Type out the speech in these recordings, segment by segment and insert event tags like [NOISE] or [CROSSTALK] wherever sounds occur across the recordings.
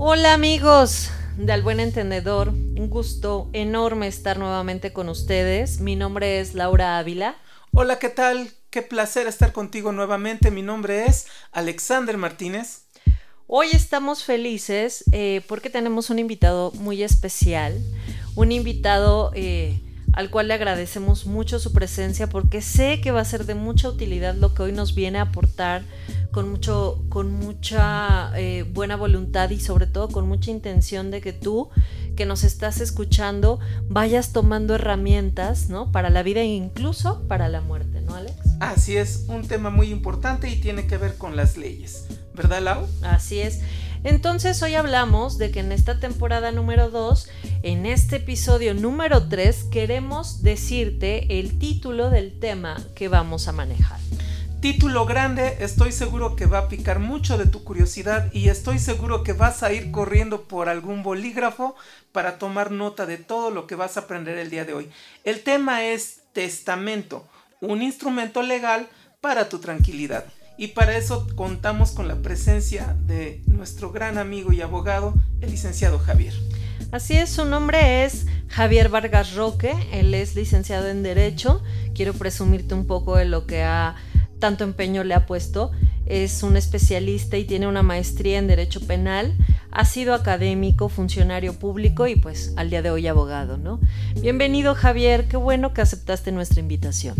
Hola amigos de Al Buen Entendedor, un gusto enorme estar nuevamente con ustedes. Mi nombre es Laura Ávila. Hola, ¿qué tal? Qué placer estar contigo nuevamente. Mi nombre es Alexander Martínez. Hoy estamos felices eh, porque tenemos un invitado muy especial, un invitado eh, al cual le agradecemos mucho su presencia porque sé que va a ser de mucha utilidad lo que hoy nos viene a aportar con, mucho, con mucha eh, buena voluntad y sobre todo con mucha intención de que tú que nos estás escuchando vayas tomando herramientas, ¿no? Para la vida e incluso para la muerte, ¿no, Alex? Así es, un tema muy importante y tiene que ver con las leyes, ¿verdad, Lau? Así es. Entonces hoy hablamos de que en esta temporada número 2, en este episodio número 3, queremos decirte el título del tema que vamos a manejar. Título grande, estoy seguro que va a picar mucho de tu curiosidad y estoy seguro que vas a ir corriendo por algún bolígrafo para tomar nota de todo lo que vas a aprender el día de hoy. El tema es testamento, un instrumento legal para tu tranquilidad. Y para eso contamos con la presencia de nuestro gran amigo y abogado, el licenciado Javier. Así es, su nombre es Javier Vargas Roque, él es licenciado en Derecho. Quiero presumirte un poco de lo que ha tanto empeño le ha puesto. Es un especialista y tiene una maestría en Derecho Penal. Ha sido académico, funcionario público y pues al día de hoy abogado, ¿no? Bienvenido Javier, qué bueno que aceptaste nuestra invitación.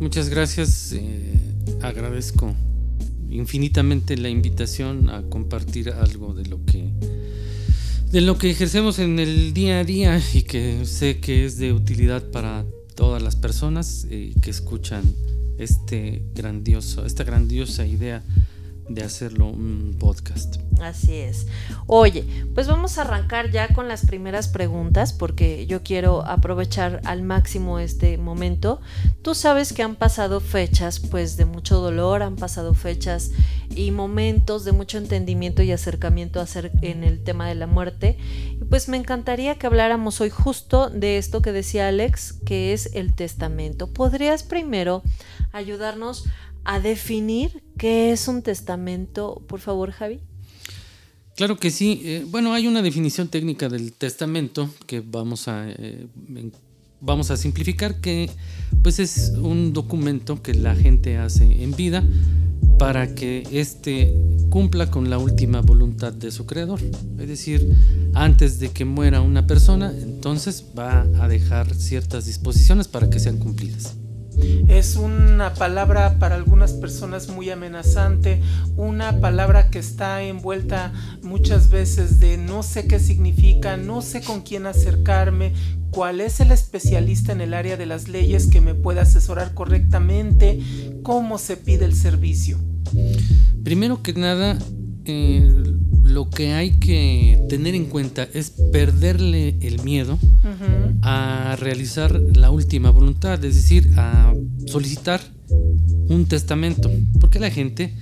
Muchas gracias, eh, agradezco infinitamente la invitación a compartir algo de lo que de lo que ejercemos en el día a día y que sé que es de utilidad para todas las personas eh, que escuchan este grandioso, esta grandiosa idea de hacerlo un podcast. Así es. Oye, pues vamos a arrancar ya con las primeras preguntas porque yo quiero aprovechar al máximo este momento. Tú sabes que han pasado fechas pues de mucho dolor, han pasado fechas y momentos de mucho entendimiento y acercamiento en el tema de la muerte. Y pues me encantaría que habláramos hoy justo de esto que decía Alex, que es el testamento. ¿Podrías primero ayudarnos a definir qué es un testamento, por favor, Javi? Claro que sí. Eh, bueno, hay una definición técnica del testamento que vamos a, eh, vamos a simplificar, que pues es un documento que la gente hace en vida para que éste cumpla con la última voluntad de su creador. Es decir, antes de que muera una persona, entonces va a dejar ciertas disposiciones para que sean cumplidas. Es una palabra para algunas personas muy amenazante, una palabra que está envuelta muchas veces de no sé qué significa, no sé con quién acercarme, cuál es el especialista en el área de las leyes que me pueda asesorar correctamente, cómo se pide el servicio. Primero que nada, eh, lo que hay que tener en cuenta es perderle el miedo a realizar la última voluntad, es decir, a solicitar un testamento, porque la gente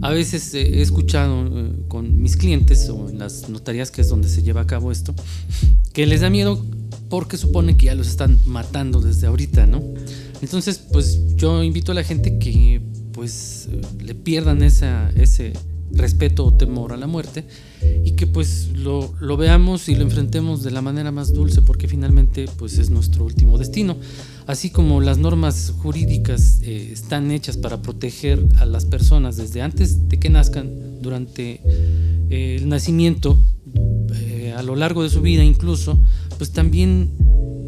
a veces he escuchado eh, con mis clientes o en las notarías que es donde se lleva a cabo esto, [LAUGHS] que les da miedo porque supone que ya los están matando desde ahorita, ¿no? Entonces, pues yo invito a la gente que pues eh, le pierdan esa, ese respeto o temor a la muerte y que pues lo, veamos y lo enfrentemos de la manera más dulce porque finalmente pues es nuestro último destino. Así como las normas jurídicas eh, están hechas para proteger a las personas desde antes de que nazcan, durante eh, el nacimiento, eh, a lo largo de su vida incluso, pues también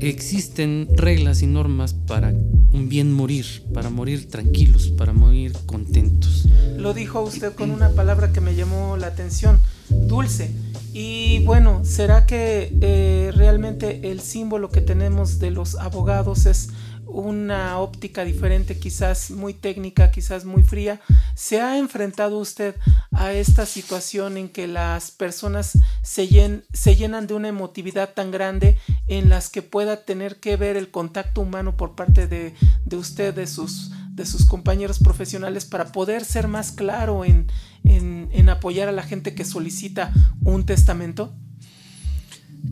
existen reglas y normas para un bien morir, para morir tranquilos, para morir contentos. Lo dijo usted con una palabra que me llamó la atención, dulce. Y bueno, ¿será que eh, realmente el símbolo que tenemos de los abogados es una óptica diferente, quizás muy técnica, quizás muy fría. ¿Se ha enfrentado usted a esta situación en que las personas se, llenan de una emotividad tan grande en las que pueda tener que ver el contacto humano por parte de, usted, de sus, de sus compañeros profesionales, para poder ser más claro en, en apoyar a la gente que solicita un testamento?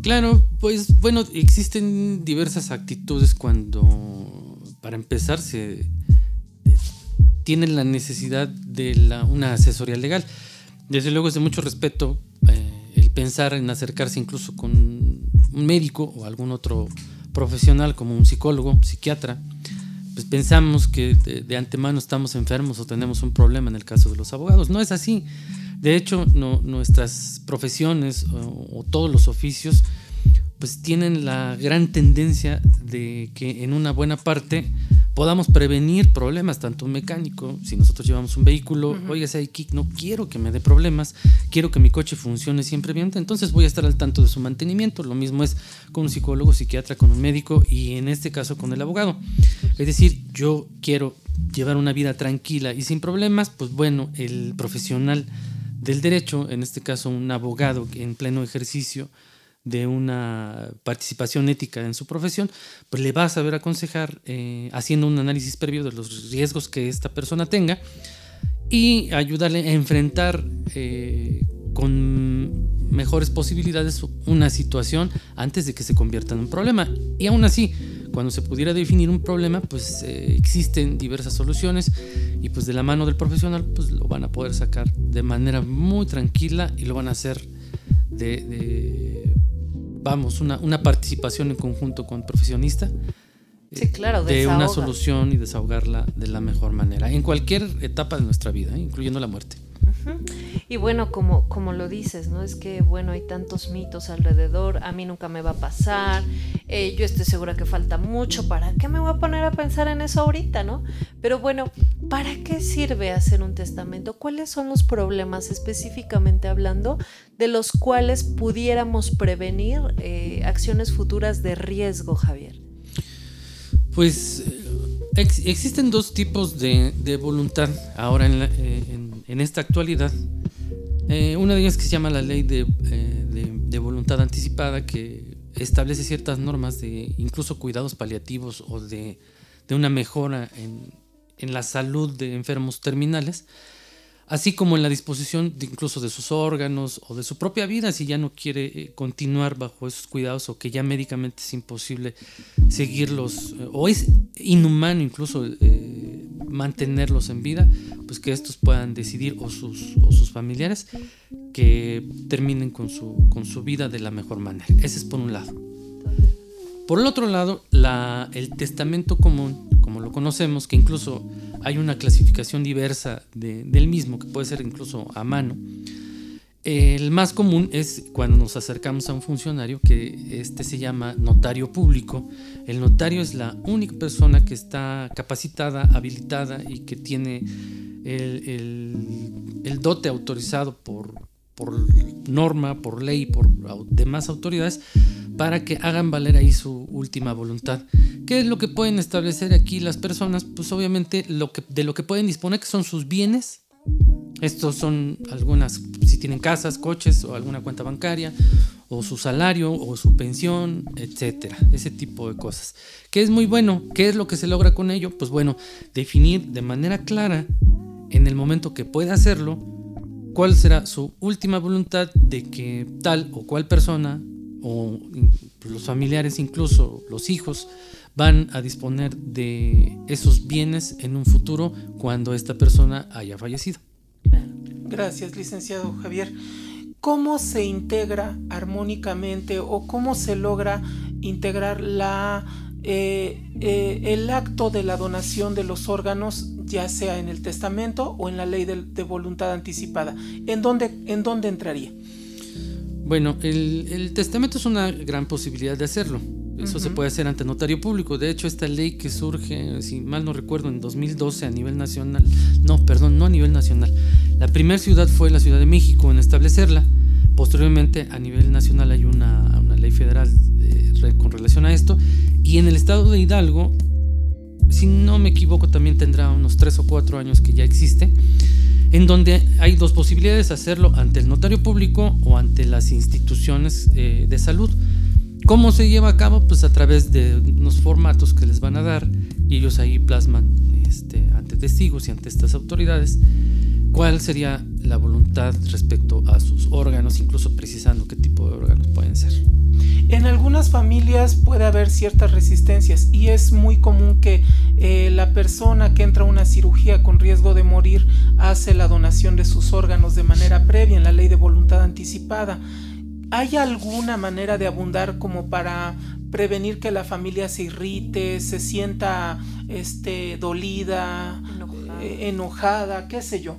Claro, pues bueno, existen diversas actitudes cuando, para empezar, se tienen la necesidad de una asesoría legal. Desde luego es de mucho respeto eh, el pensar en acercarse incluso con un médico o algún otro profesional como un psicólogo, psiquiatra, pues pensamos que de, antemano estamos enfermos o tenemos un problema en el caso de los abogados. No es así. De hecho, no, nuestras profesiones o, todos los oficios pues tienen la gran tendencia de que en una buena parte podamos prevenir problemas, tanto un mecánico, si nosotros llevamos un vehículo, oye, ese kick, no quiero que me dé problemas, quiero que mi coche funcione siempre bien, entonces voy a estar al tanto de su mantenimiento. Lo mismo es con un psicólogo, psiquiatra, con un médico y en este caso con el abogado. Es decir, yo quiero llevar una vida tranquila y sin problemas, pues bueno, el profesional del derecho, en este caso un abogado en pleno ejercicio de una participación ética en su profesión, pues le va a saber aconsejar eh, haciendo un análisis previo de los riesgos que esta persona tenga y ayudarle a enfrentar eh, con mejores posibilidades una situación antes de que se convierta en un problema. Y aún así, cuando se pudiera definir un problema, pues eh, existen diversas soluciones y pues de la mano del profesional pues lo van a poder sacar de manera muy tranquila y lo van a hacer de, vamos, una, una, participación en conjunto con el profesionista. Sí, claro, de una solución y desahogarla de la mejor manera, en cualquier etapa de nuestra vida, ¿eh? incluyendo la muerte. Y bueno, como, como lo dices, ¿no? Es que, bueno, hay tantos mitos alrededor, a mí nunca me va a pasar, eh, yo estoy segura que falta mucho, ¿para qué me voy a poner a pensar en eso ahorita, ¿no? Pero bueno, ¿para qué sirve hacer un testamento? ¿Cuáles son los problemas específicamente hablando de los cuales pudiéramos prevenir eh, acciones futuras de riesgo, Javier? Pues existen dos tipos de, voluntad ahora en, eh, esta actualidad. Eh, una de ellas que se llama la ley de, eh, voluntad anticipada que establece ciertas normas de incluso cuidados paliativos o de una mejora en, en la salud de enfermos terminales así como en la disposición de incluso de sus órganos o de su propia vida si ya no quiere eh, continuar bajo esos cuidados o que ya médicamente es imposible seguirlos eh, o es inhumano incluso eh, mantenerlos en vida, pues que estos puedan decidir o sus, o sus familiares que terminen con su, con su vida de la mejor manera. Ese es por un lado. Por el otro lado, la, el testamento común, como lo conocemos, que incluso hay una clasificación diversa del mismo, que puede ser incluso a mano. El más común es cuando nos acercamos a un funcionario que este se llama notario público. El notario es la única persona que está capacitada, habilitada y que tiene el, dote autorizado por, por norma, por ley, por demás autoridades para que hagan valer ahí su última voluntad. ¿Qué es lo que pueden establecer aquí las personas? Pues obviamente de lo que pueden disponer, que son sus bienes. Estos son algunas, si tienen casas, coches o alguna cuenta bancaria, o su salario, o su pensión, etcétera. Ese tipo de cosas. ¿Qué es muy bueno? ¿Qué es lo que se logra con ello? Pues bueno, definir de manera clara, en el momento que pueda hacerlo, cuál será su última voluntad de que tal o cual persona o los familiares, incluso los hijos, van a disponer de esos bienes en un futuro cuando esta persona haya fallecido. Gracias, licenciado Javier. ¿Cómo se integra armónicamente o cómo se logra integrar la, eh, eh, el acto de la donación de los órganos, ya sea en el testamento o en la ley de, voluntad anticipada? ¿En dónde, ¿En dónde entraría? Bueno, el, testamento es una gran posibilidad de hacerlo. Eso se puede hacer ante notario público. De hecho, esta ley que surge, si mal no recuerdo, en 2012 a nivel nacional, no, perdón, no a nivel nacional. La primera ciudad fue la Ciudad de México en establecerla. Posteriormente, a nivel nacional hay una, ley federal con relación a esto. Y en el estado de Hidalgo, si no me equivoco, también tendrá unos tres o cuatro años que ya existe en donde hay dos posibilidades, hacerlo ante el notario público o ante las instituciones eh, de salud. ¿Cómo se lleva a cabo? Pues a través de unos formatos que les van a dar y ellos ahí plasman este, ante testigos y ante estas autoridades cuál sería la voluntad respecto a sus órganos, incluso precisando qué tipo de órganos pueden ser. En algunas familias puede haber ciertas resistencias y es muy común que eh, la persona que entra a una cirugía con riesgo de morir hace la donación de sus órganos de manera previa en la ley de voluntad anticipada. ¿hay alguna manera de abundar como para prevenir que la familia se irrite, se sienta este, dolida, enojada, eh, qué sé yo?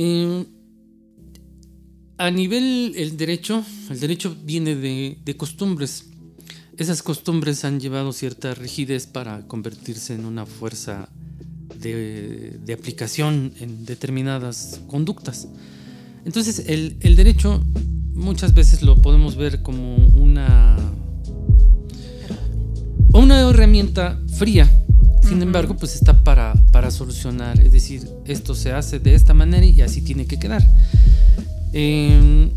Em, a nivel el derecho, el derecho viene de, costumbres. Esas costumbres han llevado cierta rigidez para convertirse en una fuerza de, aplicación en determinadas conductas. Entonces el, el derecho muchas veces lo podemos ver como una, una herramienta fría. Sin embargo, pues está para, para solucionar. Es decir, esto se hace de esta manera y así tiene que quedar. Em,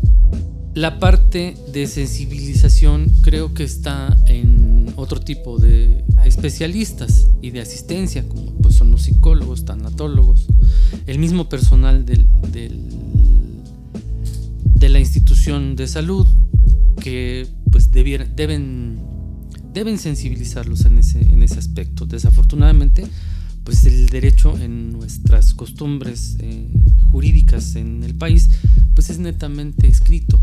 la parte de sensibilización creo que está en otro tipo de especialistas y de asistencia, como pues son los psicólogos, tanatólogos, el mismo personal del, del de la institución de salud que pues deben, deben sensibilizarlos en ese, en ese aspecto. Desafortunadamente, pues el derecho en nuestras costumbres eh, jurídicas en el país pues es netamente escrito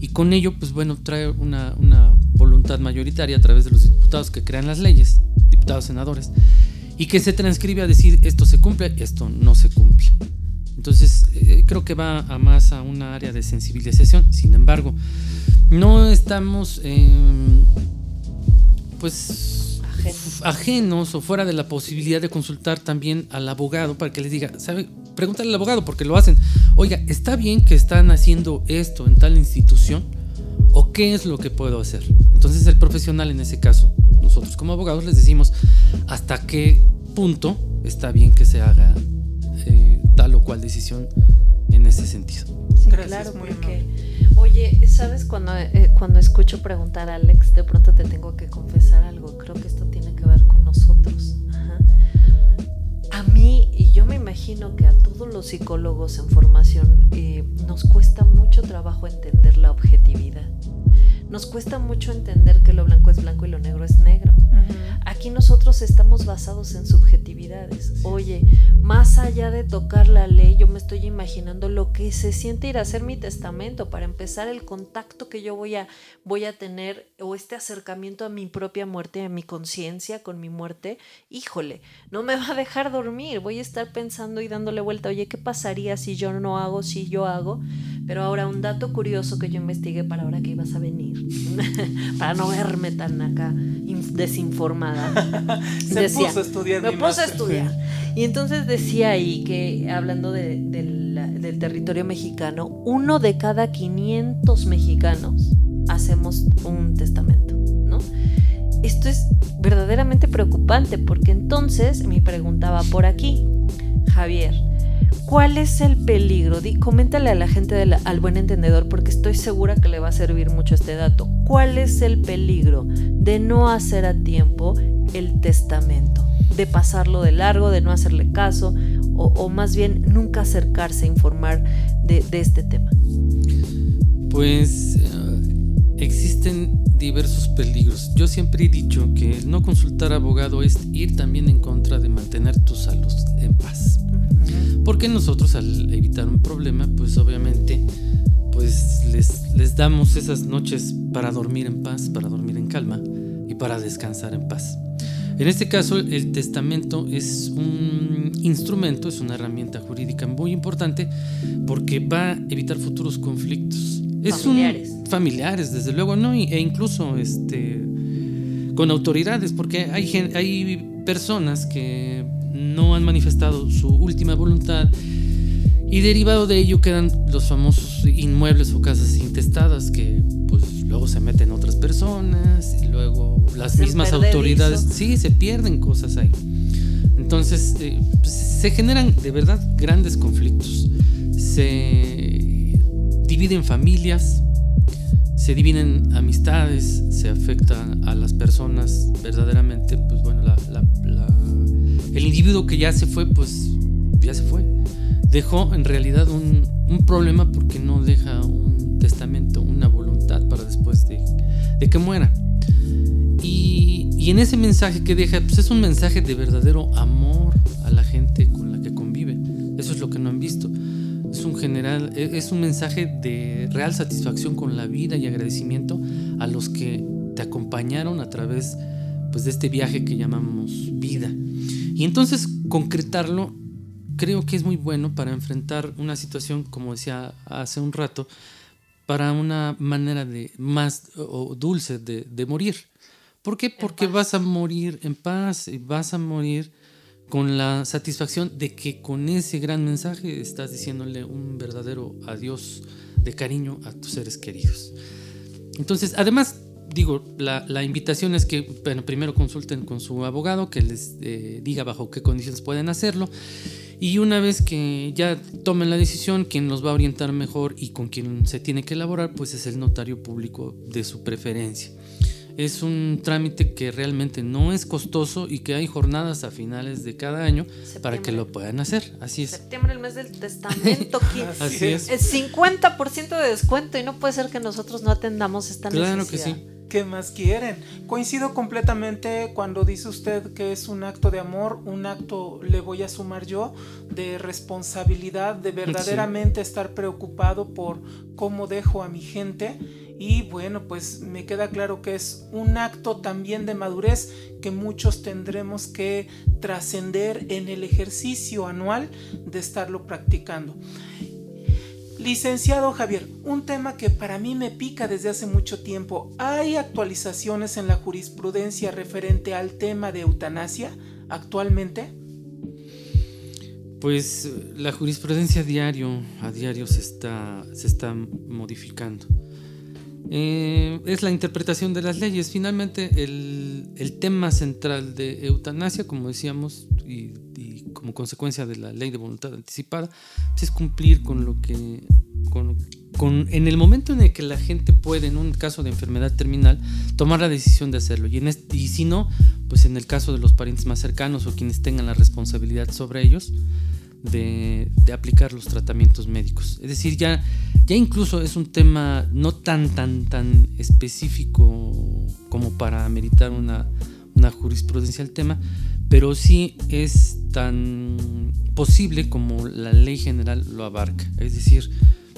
y con ello pues bueno trae una, una voluntad mayoritaria a través de los diputados que crean las leyes, diputados senadores, y que se transcribe a decir esto se cumple, esto no se cumple. Entonces, eh, creo que va a más a una área de sensibilización. Sin embargo, no estamos em, pues ajenos. o fuera de la posibilidad de consultar también al abogado para que les diga, ¿sabe? Pregúntale al abogado porque lo hacen. Oiga, ¿está bien que están haciendo esto en tal institución? ¿O qué es lo que puedo hacer? Entonces el profesional en ese caso, nosotros como abogados les decimos hasta qué punto está bien que se haga tal o cual decisión en ese sentido. Sí, claro, porque, oye, ¿sabes cuando, eh, cuando escucho preguntar a Alex, de pronto te tengo que confesar algo, creo que esto tiene que ver con nosotros. A mí, y yo me imagino que a todos los psicólogos en formación, eh, nos cuesta mucho trabajo entender la objetividad. Nos cuesta mucho entender que lo blanco es blanco y lo negro es negro. Aquí nosotros estamos basados en subjetividades. Oye, más allá de tocar la ley, yo me estoy imaginando lo que se siente ir a hacer mi testamento para empezar el contacto que yo voy a, voy a tener o este acercamiento a mi propia muerte, a mi conciencia con mi muerte. Híjole, no me va a dejar dormir. Voy a estar pensando y dándole vuelta. Oye, ¿qué pasaría si yo no hago, si yo hago? Pero ahora un dato curioso que yo investigué para ahora que ibas a venir, [LAUGHS] para no verme tan acá desinformada. [LAUGHS] Se decía, puso a estudiar. Me puse a estudiar. Y entonces decía ahí que, hablando del territorio mexicano, uno de cada 500 mexicanos hacemos un testamento, ¿no? Esto es verdaderamente preocupante porque entonces me preguntaba por aquí, Javier, ¿Cuál es el peligro? coméntale a la gente al buen entendedor porque estoy segura que le va a servir mucho este dato. ¿Cuál es el peligro de no hacer a tiempo el testamento? De pasarlo de largo, de no hacerle caso o, más bien nunca acercarse a informar de, este tema. Pues eh, existen diversos peligros. Yo siempre he dicho que no consultar abogado es ir también en contra de mantener tu salud en paz. Porque nosotros al evitar un problema, pues obviamente, pues les, les damos esas noches para dormir en paz, para dormir en calma y para descansar en paz. En este caso, el testamento es un instrumento, es una herramienta jurídica muy importante porque va a evitar futuros conflictos. Es familiares. familiares, desde luego, ¿no? E incluso este, con autoridades, porque hay, hay personas que no han manifestado su última voluntad y derivado de ello quedan los famosos inmuebles o casas intestadas que pues luego se meten otras personas y luego las mismas autoridades. sí se pierden cosas ahí. Entonces eh, pues, se generan de verdad grandes conflictos. Se dividen familias se dividen amistades se afecta a las personas verdaderamente pues bueno la el individuo que ya se fue, pues ya se fue. Dejó en realidad un, problema porque no deja un testamento, una voluntad para después de, que muera. Y, y, en ese mensaje que deja, pues es un mensaje de verdadero amor a la gente con la que convive. Eso es lo que no han visto. es un general, e, es un mensaje de real satisfacción con la vida y agradecimiento a los que te acompañaron a través pues, de este viaje que llamamos vida. Y entonces concretarlo creo que es muy bueno para enfrentar una situación, como decía hace un rato, para una manera de más o dulce de, de morir. ¿Por qué? Porque vas a morir en paz y vas a morir con la satisfacción de que con ese gran mensaje estás diciéndole un verdadero adiós de cariño a tus seres queridos. Entonces, además, digo, la, invitación es que bueno, primero consulten con su abogado, que les eh, diga bajo qué condiciones pueden hacerlo. Y una vez que ya tomen la decisión, quien los va a orientar mejor y con quien se tiene que elaborar, pues es el notario público de su preferencia. Es un trámite que realmente no es costoso y que hay jornadas a finales de cada año para que lo puedan hacer. Así es. Septiembre, el mes del testamento. [LAUGHS] Así es. Es 50% de descuento y no puede ser que nosotros no atendamos esta necesidad. Claro que sí. ¿Qué más quieren? Coincido completamente cuando dice usted que es un acto de amor, un acto, le voy a sumar yo, de responsabilidad, de verdaderamente estar preocupado por cómo dejo a mi gente. Y bueno, pues me queda claro que es un acto también de madurez que muchos tendremos que trascender en el ejercicio anual de estarlo practicando. Licenciado Javier, un tema que para mí me pica desde hace mucho tiempo. ¿Hay actualizaciones en la jurisprudencia referente al tema de eutanasia actualmente? Pues la jurisprudencia a diario, a diario se está, se está modificando. Eh, es la interpretación de las leyes. Finalmente, el, el tema central de eutanasia, como decíamos, y como consecuencia de la ley de voluntad anticipada, pues, es cumplir con lo que, con, con, en el momento en el que la gente puede, en un caso de enfermedad terminal, tomar la decisión de hacerlo. Y, en y si no, pues en el caso de los parientes más cercanos o quienes tengan la responsabilidad sobre ellos, de, de, aplicar los tratamientos médicos. Es decir, ya, ya incluso es un tema no tan, tan, tan específico como para meritar una, una jurisprudencia al tema, pero sí es tan posible como la ley general lo abarca. Es decir,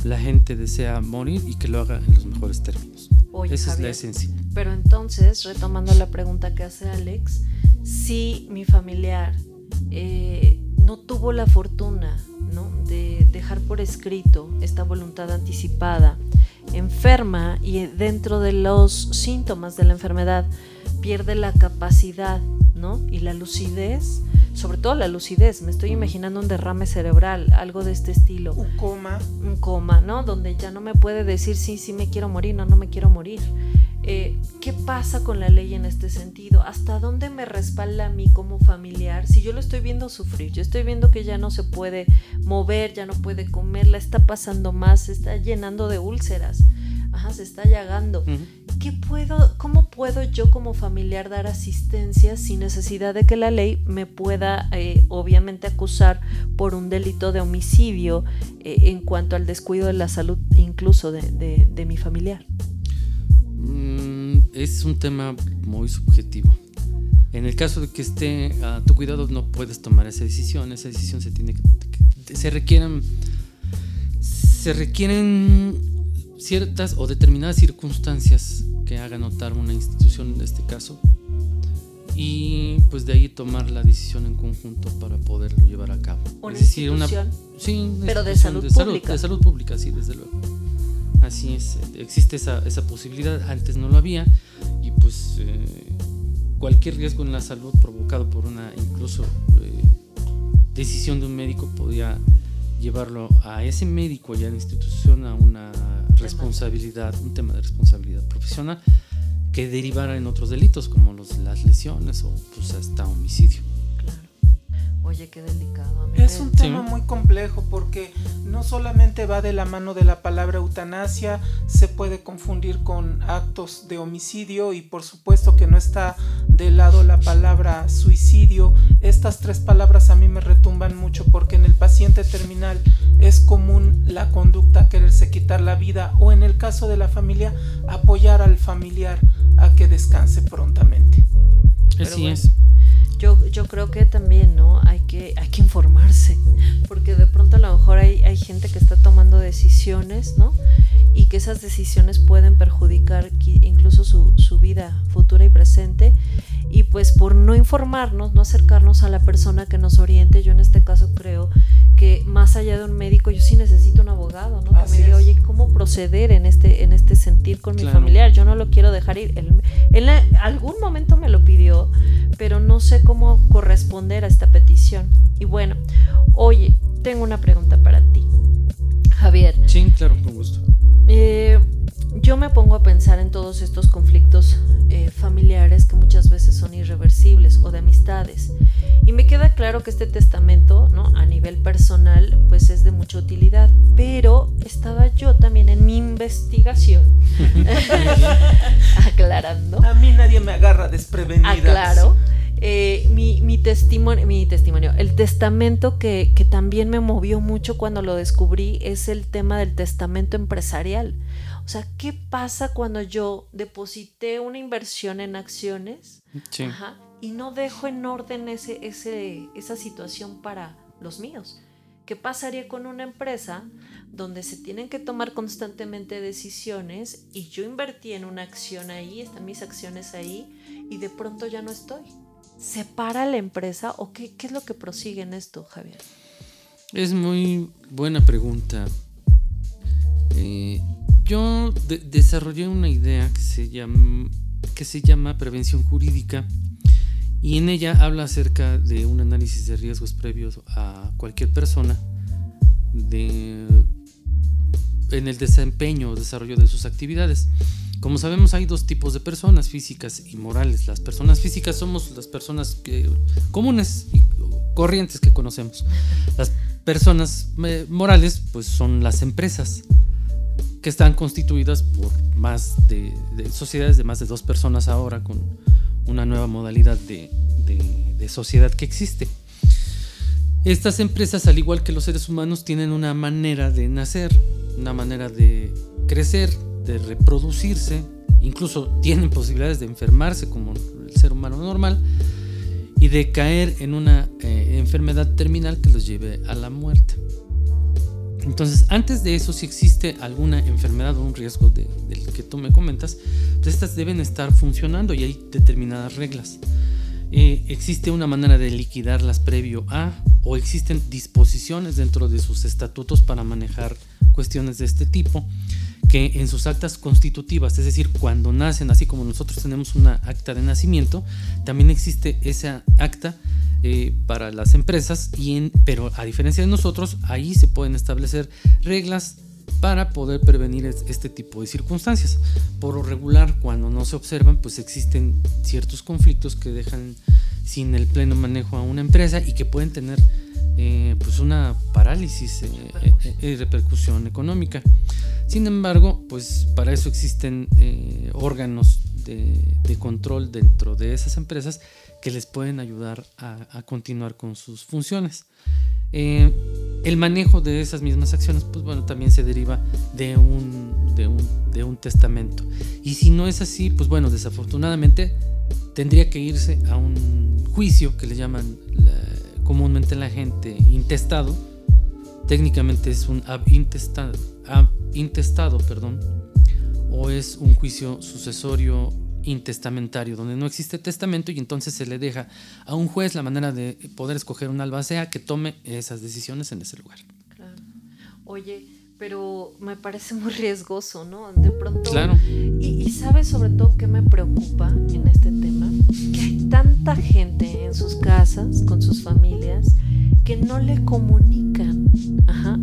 la gente desea morir y que lo haga en los mejores términos. Esa es la esencia. Pero entonces, retomando la pregunta que hace Alex, si mi familiar eh, no tuvo la fortuna ¿no? de dejar por escrito esta voluntad anticipada, enferma y dentro de los síntomas de la enfermedad pierde la capacidad ¿no? y la lucidez, sobre todo la lucidez, me estoy imaginando un derrame cerebral, algo de este estilo. Un coma. Un coma, ¿no? Donde ya no me puede decir sí, sí me quiero morir, no, no me quiero morir. Eh, ¿Qué pasa con la ley en este sentido? ¿Hasta dónde me respalda a mí como familiar? Si yo lo estoy viendo sufrir, yo estoy viendo que ya no se puede mover, ya no puede comer, la está pasando más, se está llenando de úlceras, Ajá, se está llagando. ¿Qué puedo, ¿Cómo puedo yo como familiar dar asistencia sin necesidad de que la ley me pueda eh, obviamente acusar por un delito de homicidio eh, en cuanto al descuido de la salud incluso de, de mi familiar? Mm, es un tema muy subjetivo. En el caso de que esté a tu cuidado, no puedes tomar esa decisión. Esa decisión se tiene que. Se requieren. Se requieren ciertas o determinadas circunstancias que haga notar una institución en este caso. Y pues de ahí tomar la decisión en conjunto para poderlo llevar a cabo. Una es decir, una. Sí, pero de salud pública. de salud pública, sí, desde luego. Así es, existe esa, esa posibilidad, antes no lo había y pues eh, cualquier riesgo en la salud provocado por una incluso eh, decisión de un médico podía llevarlo a ese médico y a la institución a una responsabilidad, un tema de responsabilidad profesional que derivara en otros delitos como los, las lesiones o pues hasta homicidio. Oye, qué delicado. es un tema muy complejo porque no solamente va de la mano de la palabra eutanasia, se puede confundir con actos de homicidio y por supuesto que no está de lado la palabra suicidio. Estas tres palabras a mí me retumban mucho porque en el paciente terminal es común la conducta quererse quitar la vida o en el caso de la familia apoyar al familiar a que descanse prontamente. Así es yo, yo creo que también, ¿no? Hay que, hay que informarse, porque de pronto a lo mejor hay, hay gente que decisiones, ¿no? Y que esas decisiones pueden perjudicar incluso su, su vida futura y presente y pues por no informarnos, no acercarnos a la persona que nos oriente, yo en este caso creo que más allá de un médico, yo sí necesito un abogado, ¿no? que me diga, oye, ¿cómo proceder en este, en este sentir con mi familiar? Yo no lo quiero dejar ir. Él, en algún momento me lo pidió, pero no sé cómo corresponder a esta petición. Y bueno, oye, tengo una pregunta para ti, Javier. Sí, claro, con gusto. Eh, yo me pongo a pensar en todos estos conflictos eh, familiares que muchas veces son irreversibles o de amistades. Y me queda claro que este testamento, ¿no? a nivel personal, pues es de mucha utilidad. Pero estaba yo también en mi investigación [LAUGHS] aclarando. A mí nadie me agarra desprevenida. Aclaro. Eh, mi, mi, testimonio, mi testimonio, el testamento que, que también me movió mucho cuando lo descubrí es el tema del testamento empresarial. O sea, ¿qué pasa cuando yo deposité una inversión en acciones y no dejo en orden ese, ese, esa situación para los míos? ¿Qué pasaría con una empresa donde se tienen que tomar constantemente decisiones y yo invertí en una acción ahí, están mis acciones ahí y de pronto ya no estoy? ¿Se para la empresa o qué, qué es lo que prosigue en esto, Javier? Es muy buena pregunta. Eh, yo desarrollé una idea que se, llama, prevención jurídica y en ella habla acerca de un análisis de riesgos previos a cualquier persona de, en el desempeño o desarrollo de sus actividades. Como sabemos hay dos tipos de personas, físicas y morales. Las personas físicas somos las personas comunes y corrientes que conocemos. Las personas eh, morales pues son las empresas que están constituidas por más de, sociedades de más de dos personas ahora con una nueva modalidad de, sociedad que existe. Estas empresas, al igual que los seres humanos, tienen una manera de nacer, una manera de crecer, de reproducirse, incluso tienen posibilidades de enfermarse como el ser humano normal y de caer en una eh, enfermedad terminal que los lleve a la muerte. Entonces, antes de eso, si existe alguna enfermedad o un riesgo del que tú me comentas, pues estas deben estar funcionando y hay determinadas reglas. Eh, existe una manera de liquidarlas previo a o existen disposiciones dentro de sus estatutos para manejar cuestiones de este tipo que en sus actas constitutivas, es decir, cuando nacen, así como nosotros tenemos una acta de nacimiento, también existe esa acta eh, para las empresas, y pero a diferencia de nosotros, ahí se pueden establecer reglas para poder prevenir este tipo de circunstancias. Por lo regular, cuando no se observan, pues existen ciertos conflictos que dejan sin el pleno manejo a una empresa y que pueden tener eh, pues una parálisis y eh, repercusión económica. Sin embargo, pues para eso existen órganos de, control dentro de esas empresas que les pueden ayudar a, continuar con sus funciones. El manejo de esas mismas acciones, pues bueno, también se deriva de un, de un, de un testamento. Y si no es así, pues bueno, desafortunadamente tendría que irse a un juicio que le llaman comúnmente la gente intestado. Técnicamente es un intestado, intestado perdón, o es un juicio sucesorio intestamentario, donde no existe testamento y entonces se le deja a un juez la manera de poder escoger un albacea que tome esas decisiones en ese lugar. Claro. Oye, pero me parece muy riesgoso, ¿no? De pronto. Claro. Y, y sabes sobre todo qué me preocupa en este tema, que hay tanta gente en sus casas, con sus familias, que no le comunican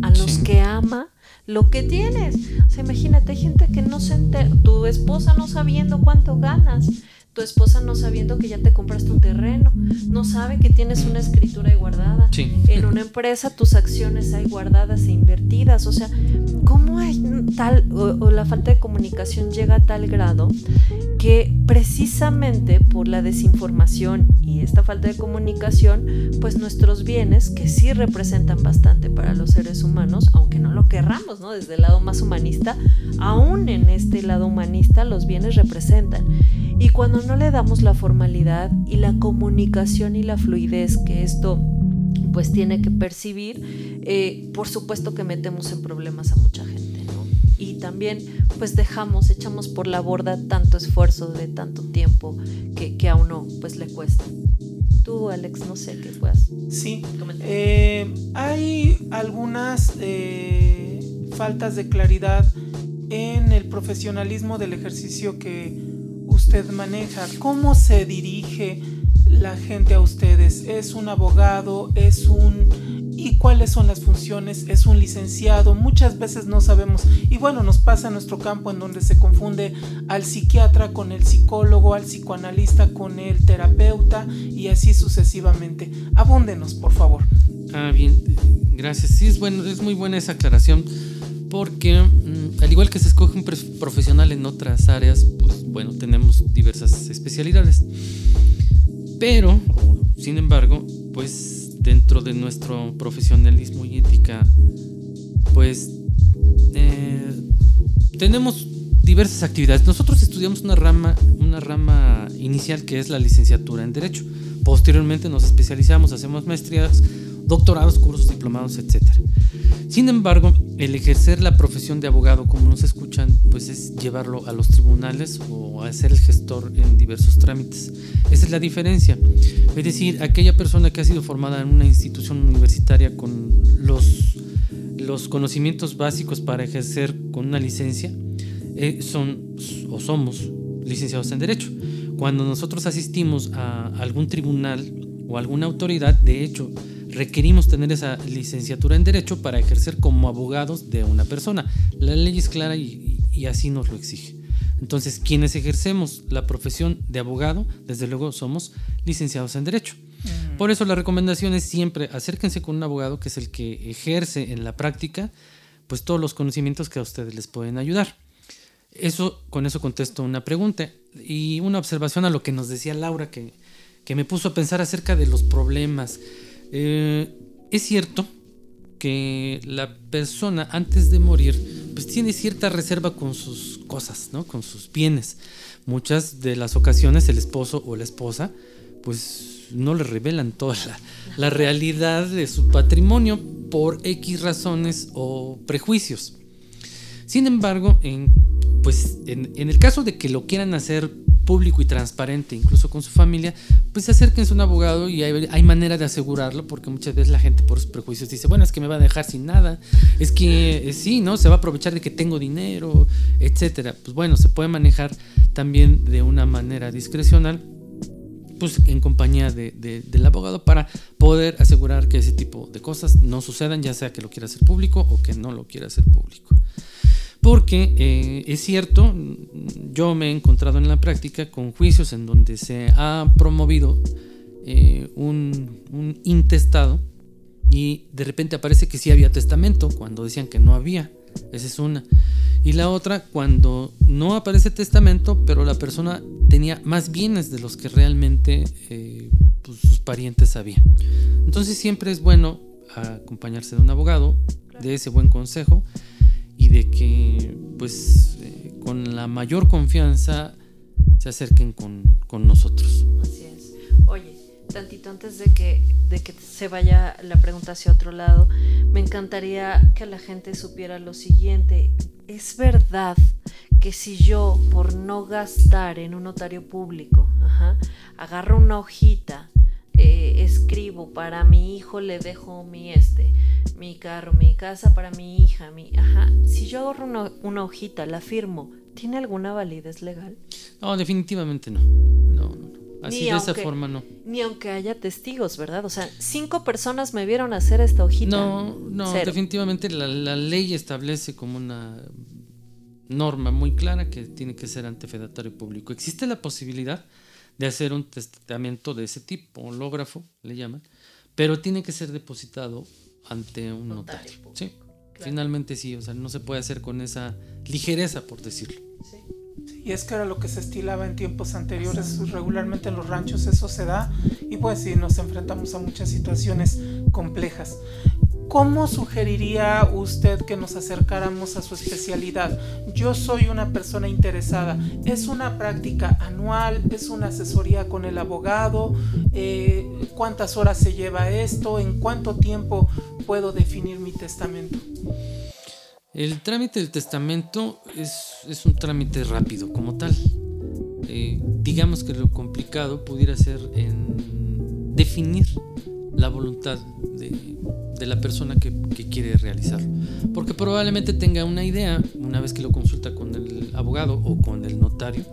a los que ama lo que tienes. O sea, imagínate, hay gente que no se entera, tu esposa no sabiendo cuánto ganas, tu esposa no sabiendo que ya te compraste un terreno, no sabe que tienes una escritura ahí guardada. En una empresa tus acciones hay guardadas e invertidas. O sea, ¿cómo hay tal o, la falta de comunicación llega a tal grado que precisamente por la desinformación y esta falta de comunicación, pues nuestros bienes, que sí representan bastante para los seres humanos, aunque no lo querramos, ¿no? Desde el lado más humanista, aún en este lado humanista los bienes representan. Y cuando no le damos la formalidad y la comunicación y la fluidez que esto pues tiene que percibir, eh, por supuesto que metemos en problemas a mucha gente, ¿no? también pues dejamos, echamos por la borda tanto esfuerzo de tanto tiempo que, a uno pues le cuesta. Tú, Alex, no sé qué puedas. Sí, eh, hay algunas eh, faltas de claridad en el profesionalismo del ejercicio que maneja. ¿Cómo se dirige la gente a ustedes? ¿Es un abogado? ¿Es un y cuáles son las funciones, es un licenciado, muchas veces no sabemos y bueno, nos pasa en nuestro campo en donde se confunde al psiquiatra con el psicólogo, al psicoanalista con el terapeuta y así sucesivamente. Abúndenos, por favor. Ah, bien, gracias. Sí, es, bueno, es muy buena esa aclaración porque mm, al igual que se escoge un profesional en otras áreas, pues bueno, tenemos diversas especialidades. Pero, sin embargo, pues dentro de nuestro profesionalismo y ética, pues eh, tenemos diversas actividades. Nosotros estudiamos una rama, una rama inicial que es la licenciatura en Derecho. Posteriormente nos especializamos, hacemos maestrías, doctorados, cursos, diplomados, etc. Sin embargo, el ejercer la profesión de abogado, como nos escuchan, pues es llevarlo a los tribunales o a ser el gestor en diversos trámites. Esa es la diferencia. Es decir, aquella persona que ha sido formada en una institución universitaria con los, los conocimientos básicos para ejercer con una licencia, eh, son o somos licenciados en Derecho. Cuando nosotros asistimos a algún tribunal o alguna autoridad, de hecho, requerimos tener esa licenciatura en Derecho para ejercer como abogados de una persona. La ley es clara y, así nos lo exige. Entonces, quienes ejercemos la profesión de abogado, desde luego somos licenciados en Derecho. Por eso la recomendación es siempre acérquense con un abogado que es el que ejerce en la práctica pues todos los conocimientos que a ustedes les pueden ayudar. Eso, con eso contesto una pregunta y una observación a lo que nos decía Laura que, que me puso a pensar acerca de los problemas eh, es cierto que la persona antes de morir pues tiene cierta reserva con sus cosas, ¿no? Con sus bienes. Muchas de las ocasiones el esposo o la esposa pues no le revelan toda la, realidad de su patrimonio por X razones o prejuicios. Sin embargo, en, pues en, en el caso de que lo quieran hacer público y transparente, incluso con su familia, pues acérquense a un abogado y hay, manera de asegurarlo, porque muchas veces la gente por sus prejuicios dice, bueno, es que me va a dejar sin nada, es que eh, sí, ¿no? Se va a aprovechar de que tengo dinero, etcétera. Pues bueno, se puede manejar también de una manera discrecional, pues en compañía del abogado para poder asegurar que ese tipo de cosas no sucedan, ya sea que lo quiera hacer público o que no lo quiera hacer público. Porque eh, es cierto, yo me he encontrado en la práctica con juicios en donde se ha promovido eh, un, intestado y de repente aparece que sí había testamento cuando decían que no había. Esa es una. Y la otra, cuando no aparece testamento, pero la persona tenía más bienes de los que realmente eh, pues, sus parientes sabían. Entonces siempre es bueno acompañarse de un abogado, de ese buen consejo y de que pues con la mayor confianza se acerquen con, con, nosotros. Así es. Oye, tantito antes de que, de que se vaya la pregunta hacia otro lado, me encantaría que la gente supiera lo siguiente. Es verdad que si yo, por no gastar en un notario público, agarro una hojita, eh, escribo para mi hijo, le dejo mi este, mi carro, mi casa para mi hija, mi... Ajá, si yo agarro una, una hojita, la firmo, ¿tiene alguna validez legal? No, definitivamente no. No, no, no. Así de esa forma no. Ni aunque haya testigos, ¿verdad? O sea, cinco personas me vieron hacer esta hojita. No, no, definitivamente la, la, ley establece como una norma muy clara que tiene que ser ante fedatario público. Existe la posibilidad de hacer un testamento de ese tipo, hológrafo le llaman, pero tiene que ser depositado ante un notario. sí, finalmente sí, o sea, no se puede hacer con esa ligereza, por decirlo. Sí. Y es que era lo que se estilaba en tiempos anteriores, regularmente en los ranchos eso se da y pues sí, nos enfrentamos a muchas situaciones complejas. ¿Cómo sugeriría usted que nos acercáramos a su especialidad? Yo soy una persona interesada. ¿Es una práctica anual? ¿Es una asesoría con el abogado? Eh, ¿Cuántas horas se lleva esto? ¿En cuánto tiempo puedo definir mi testamento? El trámite del testamento es, un trámite rápido como tal. Eh, digamos que lo complicado pudiera ser definir la voluntad de, la persona que, quiere realizarlo. Porque probablemente tenga una idea, una vez que lo consulta con el abogado o con el notario,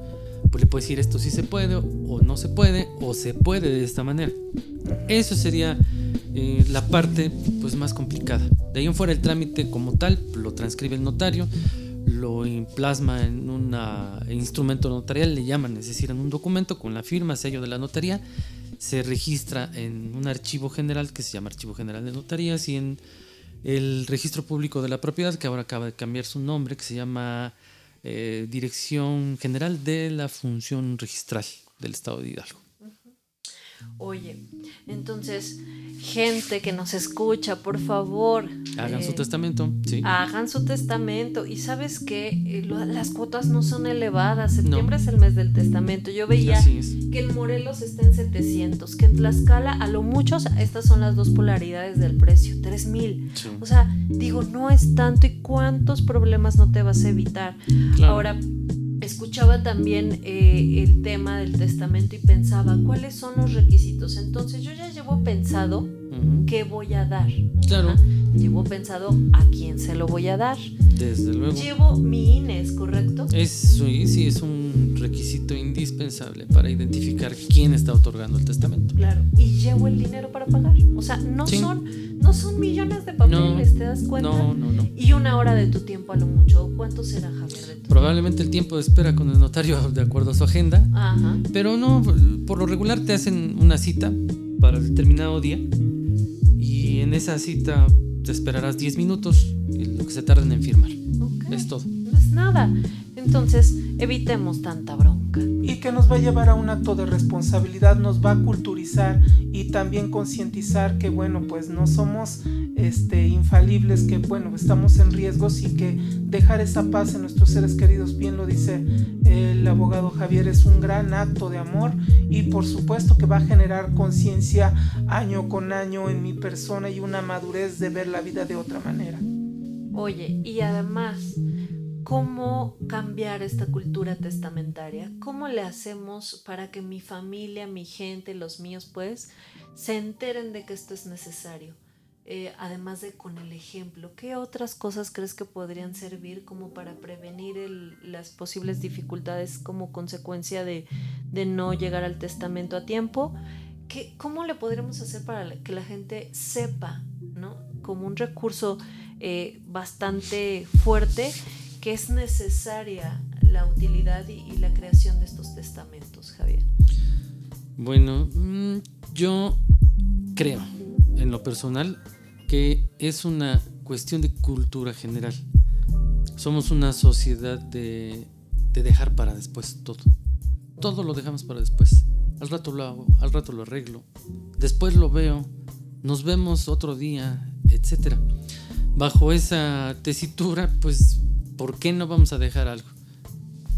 pues le puede decir esto sí se puede o no se puede o se puede de esta manera. Eso sería eh, la parte pues más complicada. De ahí en fuera el trámite como tal lo transcribe el notario, lo plasma en un instrumento notarial, le llaman, es decir, en un documento con la firma, sello de la notaría, se registra en un archivo general que se llama Archivo General de Notarías y en el registro público de la propiedad, que ahora acaba de cambiar su nombre, que se llama eh, Dirección General de la Función Registral del Estado de Hidalgo. Oye, entonces, gente que nos escucha, por favor. Hagan su eh, testamento, sí. Hagan su testamento. Y sabes que eh, las cuotas no son elevadas. Septiembre es el mes del testamento. Yo veía que en Morelos está en 700, que en Tlaxcala, a lo mucho, estas son las dos polaridades del precio, 3 mil. O sea, digo, no es tanto y cuántos problemas no te vas a evitar. Ahora, escuchaba también eh, el tema del testamento y pensaba, ¿cuáles son los requisitos? Entonces yo ya llevo pensado qué voy a dar. Claro. Llevo pensado a quién se lo voy a dar. Desde luego. Llevo mi INES, ¿correcto? Es, sí, es un requisito indispensable para identificar quién está otorgando el testamento. Claro. Y llevo el dinero para pagar. O sea, no son no son millones de papeles, ¿te das cuenta? No, no, no. Y una hora de tu tiempo a lo mucho. ¿Cuánto será, Javier? Probablemente el tiempo de espera con el notario [LAUGHS] de acuerdo a su agenda. Ajá. Pero no, por lo regular te hacen una cita para determinado día. En esa cita te esperarás 10 minutos, lo que se tarden en firmar. Es todo. No es nada. Entonces, evitemos tanta bronca. Que nos va a llevar a un acto de responsabilidad, nos va a culturizar y también concientizar que, bueno, pues no somos este, infalibles, que, bueno, estamos en riesgos y que dejar esa paz en nuestros seres queridos, bien lo dice el abogado Javier, es un gran acto de amor y por supuesto que va a generar conciencia año con año en mi persona y una madurez de ver la vida de otra manera. Oye, y además cómo cambiar esta cultura testamentaria, cómo le hacemos para que mi familia, mi gente, los míos, pues, se enteren de que esto es necesario. Eh, además de con el ejemplo, ¿qué otras cosas crees que podrían servir como para prevenir las posibles dificultades como consecuencia de, no llegar al testamento a tiempo? ¿Qué, ¿Cómo le podríamos hacer para que la gente sepa, ¿no? como un recurso eh, bastante fuerte, que es necesaria la utilidad y, la creación de estos testamentos, Javier? Bueno, mm, yo creo, en lo personal, que es una cuestión de cultura general. Somos una sociedad de, de dejar para después todo. Todo lo dejamos para después. Al rato lo hago, al rato lo arreglo. Después lo veo, nos vemos otro día, etc. Bajo esa tesitura, pues ¿por qué no vamos a dejar algo?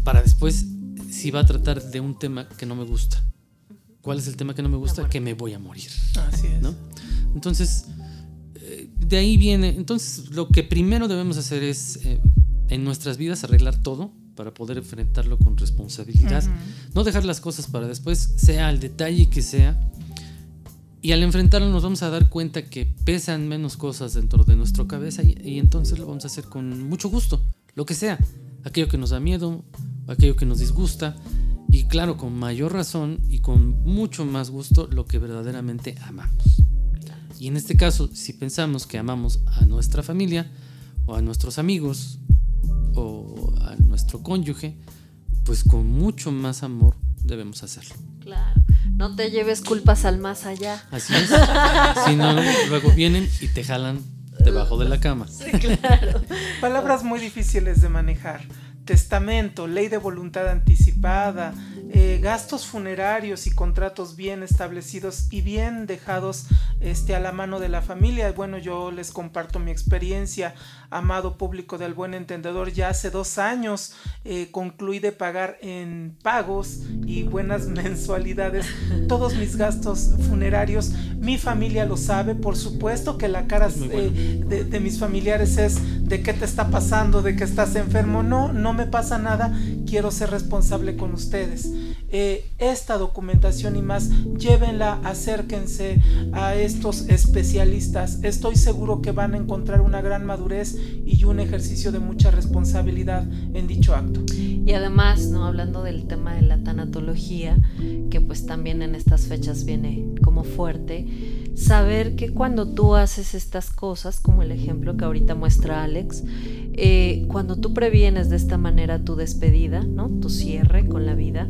Para después, si va a tratar de un tema que no me gusta. ¿Cuál es el tema que no me gusta? Que me voy a morir. Así es. ¿no? Entonces, eh, de ahí viene. Entonces, lo que primero debemos hacer es eh, en nuestras vidas arreglar todo para poder enfrentarlo con responsabilidad. No dejar las cosas para después, sea el detalle que sea. Y al enfrentarlo nos vamos a dar cuenta que pesan menos cosas dentro de nuestra cabeza y entonces lo vamos a hacer con mucho gusto lo que sea, aquello que nos da miedo, aquello que nos disgusta, y claro, con mayor razón y con mucho más gusto lo que verdaderamente amamos. Y en este caso, si pensamos que amamos a nuestra familia, o a nuestros amigos, o a nuestro cónyuge, pues con mucho más amor debemos hacerlo. Claro, no te lleves culpas al más allá. Así es. [LAUGHS] si no, luego vienen y te jalan debajo de la cama. Sí, claro. [LAUGHS] Palabras muy difíciles de manejar. Testamento, ley de voluntad anticipada, eh, gastos funerarios y contratos bien establecidos y bien dejados este, a la mano de la familia. Bueno, yo les comparto mi experiencia, amado público del buen entendedor, ya hace dos años eh, concluí de pagar en pagos y buenas [LAUGHS] mensualidades todos mis gastos funerarios. Mi familia lo sabe, por supuesto que la cara eh, de, de mis familiares es de qué te está pasando, de que estás enfermo. No, no me pasa nada, quiero ser responsable con ustedes. Eh, esta documentación y más, llévenla, acérquense a estos especialistas. Estoy seguro que van a encontrar una gran madurez y un ejercicio de mucha responsabilidad en dicho acto. Y además, no hablando del tema de la tanatología, que pues también en estas fechas viene como fuerte, saber que cuando tú haces estas cosas, como el ejemplo que ahorita muestra Alex, eh, cuando tú previenes de esta manera tu despedida, ¿no? tu cierre con la vida,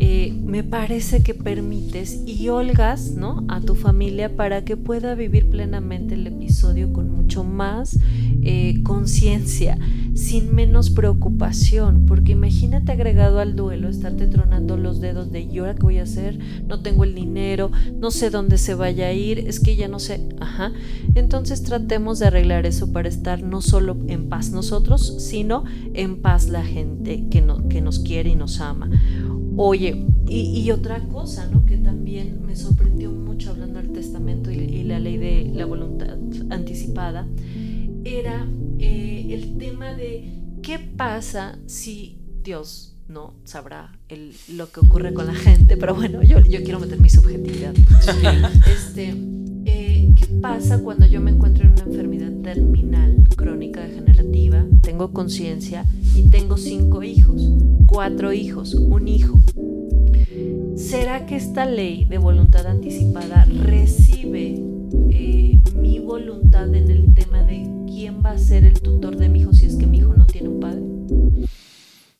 eh, me parece que permites y holgas ¿no? a tu familia para que pueda vivir plenamente el episodio con mucho más eh, conciencia, sin menos preocupación, porque imagínate agregado al duelo, estarte tronando los dedos de ¿y ahora qué voy a hacer? No tengo el dinero, no sé dónde se vaya a ir, es que ya no sé, ajá. Entonces tratemos de arreglar eso para estar no solo en paz nosotros, sino en paz la gente que, que nos quiere y nos ama. Oye, y, otra cosa, ¿no? Que también me sorprendió mucho hablando del testamento y, la ley de la voluntad anticipada, era eh, el tema de qué pasa si Dios no sabrá lo que ocurre con la gente, pero bueno, yo, yo quiero meter mi subjetividad. este, eh, ¿Qué pasa cuando yo me encuentro en una enfermedad terminal, crónica, degenerativa, tengo conciencia y tengo cinco hijos? cuatro hijos, un hijo. ¿Será que esta ley de voluntad anticipada recibe eh, mi voluntad en el tema de quién va a ser el tutor de mi hijo si es que mi hijo no tiene un padre?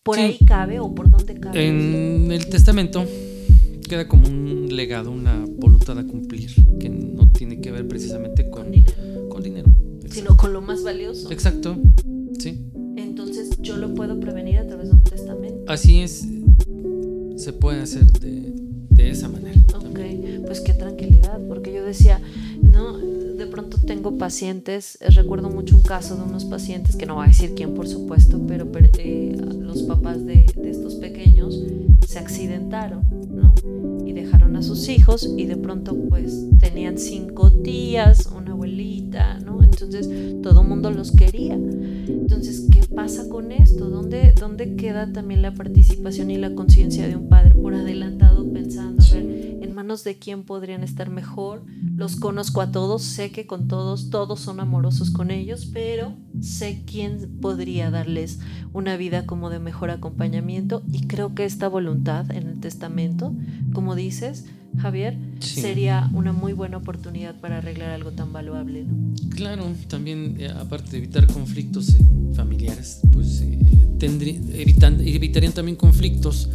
¿Por ahí cabe o por dónde cabe? En el testamento queda como un legado, una voluntad a cumplir, que no tiene que ver precisamente con, con dinero. sino con lo más valioso. Exacto, sí. Entonces yo lo puedo prevenir a través de un testamento. Así es, se puede hacer de, de esa manera. Ok, pues qué tranquilidad, porque yo decía, no, de pronto tengo pacientes, eh, recuerdo mucho un caso de unos pacientes, que no voy a decir quién por supuesto, pero eh, los papás de, de, estos pequeños se accidentaron, ¿no? Y dejaron a sus hijos y de pronto pues tenían cinco tías, una abuelita, ¿no? Entonces todo el mundo los quería. Entonces, ¿qué pasa con esto? ¿Dónde, ¿Dónde queda también la participación y la conciencia de un padre por adelantado manos de quién podrían estar mejor? Los conozco a todos, sé que con todos, todos son amorosos con ellos, pero sé quién podría darles una vida como de mejor acompañamiento y creo que esta voluntad en el testamento, como dices, Javier, sería una muy buena oportunidad para arreglar algo tan valuable. ¿no? Claro, también eh, aparte de evitar conflictos eh, familiares, pues eh, evitarían también conflictos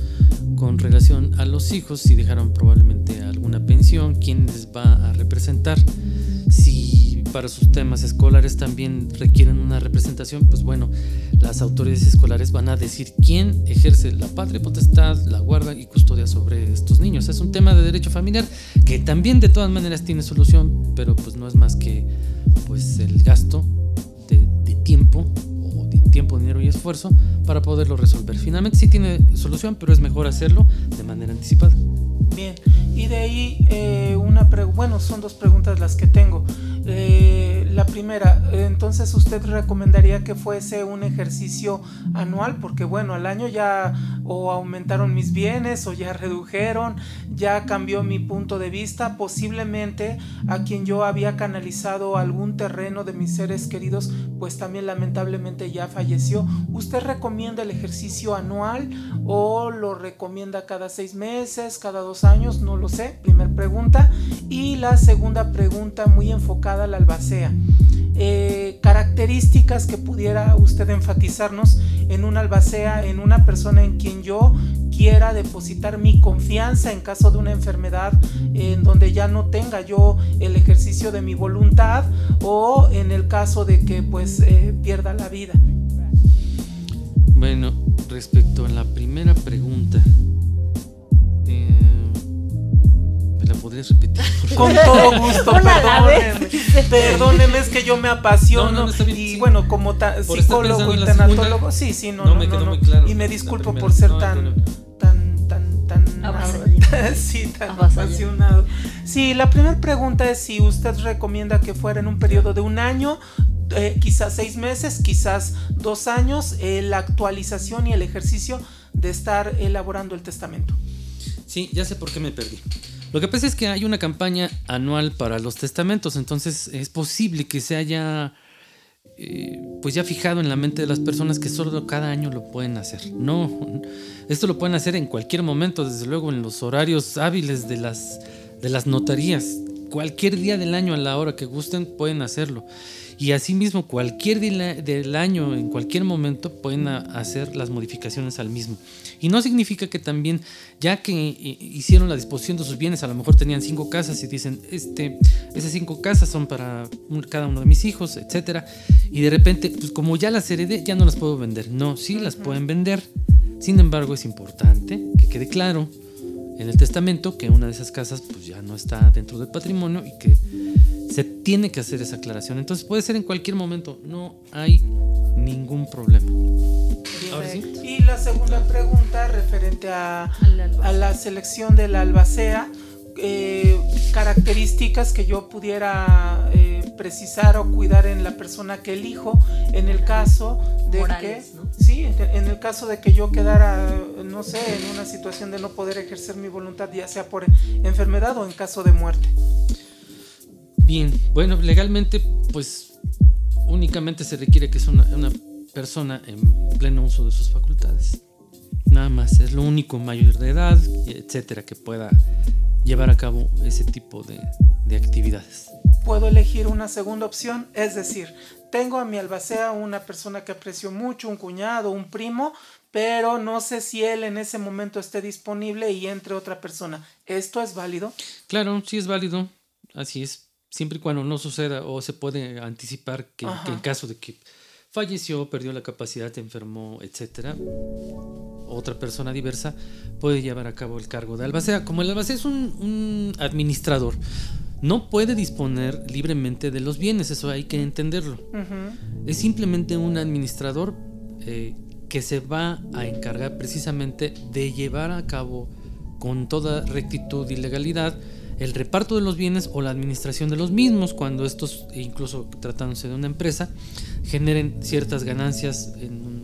con relación a los hijos si dejaron probablemente alguna pensión, quién les va a representar, si para sus temas escolares también requieren una representación, pues bueno, las autoridades escolares van a decir quién ejerce la patria potestad, la guarda y custodia sobre estos niños. Es un tema de derecho familiar que también de todas maneras tiene solución, pero pues no es más que pues el gasto de, de tiempo tiempo, dinero y esfuerzo para poderlo resolver. Finalmente sí tiene solución, pero es mejor hacerlo de manera anticipada. Bien, y de ahí eh, una bueno, son dos preguntas las que tengo. Eh, la primera, entonces usted recomendaría que fuese un ejercicio anual, porque bueno, al año ya o aumentaron mis bienes o ya redujeron, ya cambió mi punto de vista, posiblemente a quien yo había canalizado algún terreno de mis seres queridos, pues también lamentablemente ya falleció. ¿Usted recomienda el ejercicio anual o lo recomienda cada seis meses, cada dos años? No lo sé, primer pregunta. Y la segunda pregunta muy enfocada a la albacea. Eh, características que pudiera usted enfatizarnos en una albacea, en una persona en quien yo quiera depositar mi confianza en caso de una enfermedad en donde ya no tenga yo el ejercicio de mi voluntad o en el caso de que pues eh, pierda la vida. Bueno, respecto a la primera pregunta, ¿Me la podrías repetir? [LAUGHS] Con todo gusto, perdóneme. Perdóneme, es que yo me apasiono. y bueno, como psicólogo y tanatólogo, sí, sí, no, no, me quedó muy claro. Y me disculpo por ser tan, tan, tan, tan, [LAUGHS] sí, tan apasionado. Sí, la primera pregunta es si usted recomienda que fuera en un periodo de un año, eh, quizás seis meses, quizás dos años, eh, la actualización y el ejercicio de estar elaborando el testamento. Sí, ya sé por qué me perdí. Lo que pasa es que hay una campaña anual para los testamentos, entonces es posible que se haya eh, pues ya fijado en la mente de las personas que solo cada año lo pueden hacer. No, esto lo pueden hacer en cualquier momento, desde luego en los horarios hábiles de las, de las notarías. Cualquier día del año a la hora que gusten pueden hacerlo. Y asimismo, cualquier día del año, en cualquier momento, pueden hacer las modificaciones al mismo. Y no significa que también, ya que hicieron la disposición de sus bienes, a lo mejor tenían cinco casas y dicen, este, esas cinco casas son para cada uno de mis hijos, etcétera, y de repente, pues como ya las heredé, ya no las puedo vender. No, sí las pueden vender. Sin embargo, es importante que quede claro en el testamento que una de esas casas pues ya no está dentro del patrimonio y que se tiene que hacer esa aclaración. Entonces puede ser en cualquier momento, no hay ningún problema. Y la segunda pregunta referente a, a la selección de la albacea, eh, características que yo pudiera eh, precisar o cuidar en la persona que elijo en el caso de que sí en el caso de que yo quedara no sé en una situación de no poder ejercer mi voluntad ya sea por enfermedad o en caso de muerte Bien, bueno, legalmente pues únicamente se requiere que sea una, persona en pleno uso de sus facultades. Nada más, es lo único mayor de edad, etcétera, que pueda llevar a cabo ese tipo de, de actividades. Puedo elegir una segunda opción, es decir, tengo a mi albacea una persona que aprecio mucho, un cuñado, un primo, pero no sé si él en ese momento esté disponible y entre otra persona. ¿Esto es válido? Claro, sí es válido, así es siempre y cuando no suceda o se puede anticipar que, en caso de que falleció, perdió la capacidad, enfermó, etcétera, otra persona diversa puede llevar a cabo el cargo de albacea. Como el albacea es un, administrador, no puede disponer libremente de los bienes, eso hay que entenderlo. Es simplemente un administrador eh, que se va a encargar precisamente de llevar a cabo con toda rectitud y legalidad el reparto de los bienes o la administración de los mismos, cuando estos, incluso tratándose de una empresa, generen ciertas ganancias en,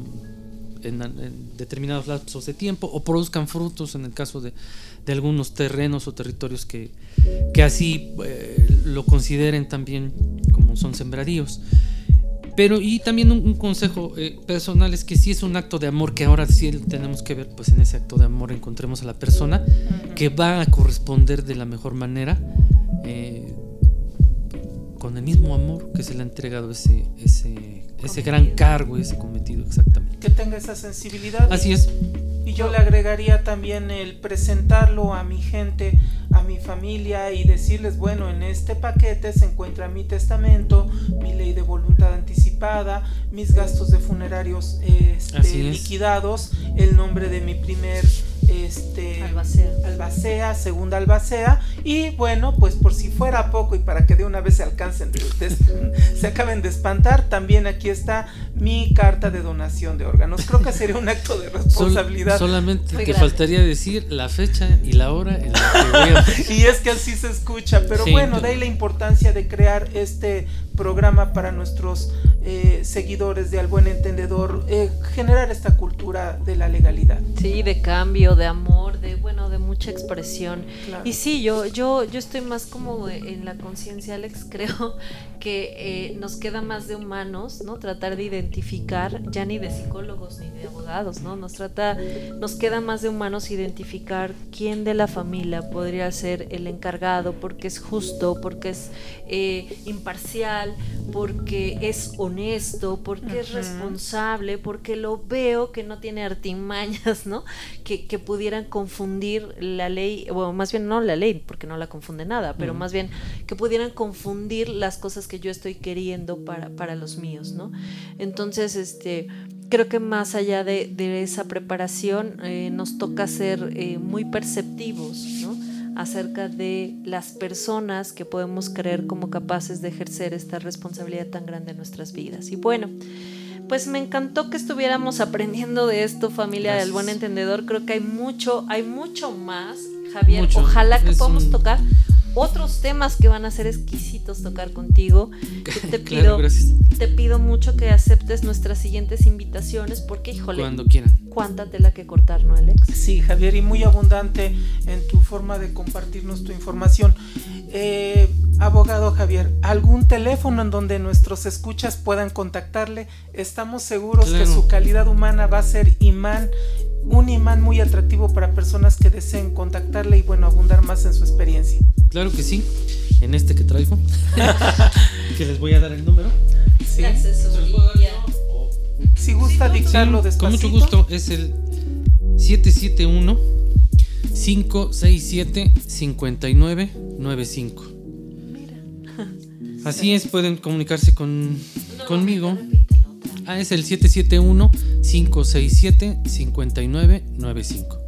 determinados lapsos de tiempo o produzcan frutos en el caso de, algunos terrenos o territorios que, que así eh, lo consideren también como son sembradíos. Pero y también un, consejo eh, personal es que si es un acto de amor, que ahora sí tenemos que ver, pues en ese acto de amor encontremos a la persona que va a corresponder de la mejor manera eh, con el mismo amor que se le ha entregado ese, ese, ese gran cargo, ese cometido exactamente. Que tenga esa sensibilidad. Así es. Y yo le agregaría también el presentarlo a mi gente, a mi familia y decirles, bueno, en este paquete se encuentra mi testamento, mi ley de voluntad anticipada, mis gastos de funerarios este, liquidados, el nombre de mi primer este, albacea. albacea, segunda albacea, y bueno, pues por si fuera poco y para que de una vez se alcancen, [LAUGHS] se acaben de espantar, también aquí está mi carta de donación de órganos. Creo que sería un acto de [LAUGHS] responsabilidad. solamente te faltaría decir la fecha y la hora en la que [LAUGHS] y es que así se escucha, pero bueno, de ahí la importancia de crear este programa para nuestros eh, seguidores de Al Buen Entendedor, eh, generar esta cultura de la legalidad. Sí, de cambio, de amor, de bueno, de mucha expresión. Y sí, yo, yo, yo estoy más como en la conciencia, Alex, [LAUGHS] creo que eh, nos queda más de humanos, ¿no? Tratar de identificar, ya ni de psicólogos ni de abogados, ¿no? Nos trata, nos queda más de humanos identificar quién de la familia podría ser el encargado, porque es justo, porque es imparcial, porque es honesto, porque es responsable, porque lo veo que no tiene artimañas, ¿no? Que, pudieran confundir la ley, o más bien no la ley, porque no la confunde nada, pero más bien que pudieran confundir las cosas que yo estoy queriendo para, para los míos, ¿no? Entonces, este creo que más allá de, esa preparación eh, nos toca ser eh, muy perceptivos, ¿no? acerca de las personas que podemos creer como capaces de ejercer esta responsabilidad tan grande en nuestras vidas. Y bueno, pues me encantó que estuviéramos aprendiendo de esto, familia del buen entendedor. Creo que hay mucho, hay mucho más, Javier. Ojalá que podamos tocar otros temas que van a ser exquisitos tocar contigo. te [LAUGHS] pido, te pido mucho que aceptes nuestras siguientes invitaciones porque, híjole, cuando quieran. Cuánta tela que cortar, ¿no, Alex? Sí, Javier, y muy abundante en tu forma de compartirnos tu información. Eh, abogado Javier, ¿algún teléfono en donde nuestros escuchas puedan contactarle? Estamos seguros que su calidad humana va a ser imán un imán muy atractivo para personas que deseen contactarle y bueno, abundar más en su experiencia. Claro que sí, en este que traigo, [LAUGHS] que les voy a dar el número. Sí. Si gusta dictarlo despacito. Con mucho gusto, es el 771 567 5995. Mira. Así es, pueden comunicarse con, conmigo. Ah, es el 771-567-5995.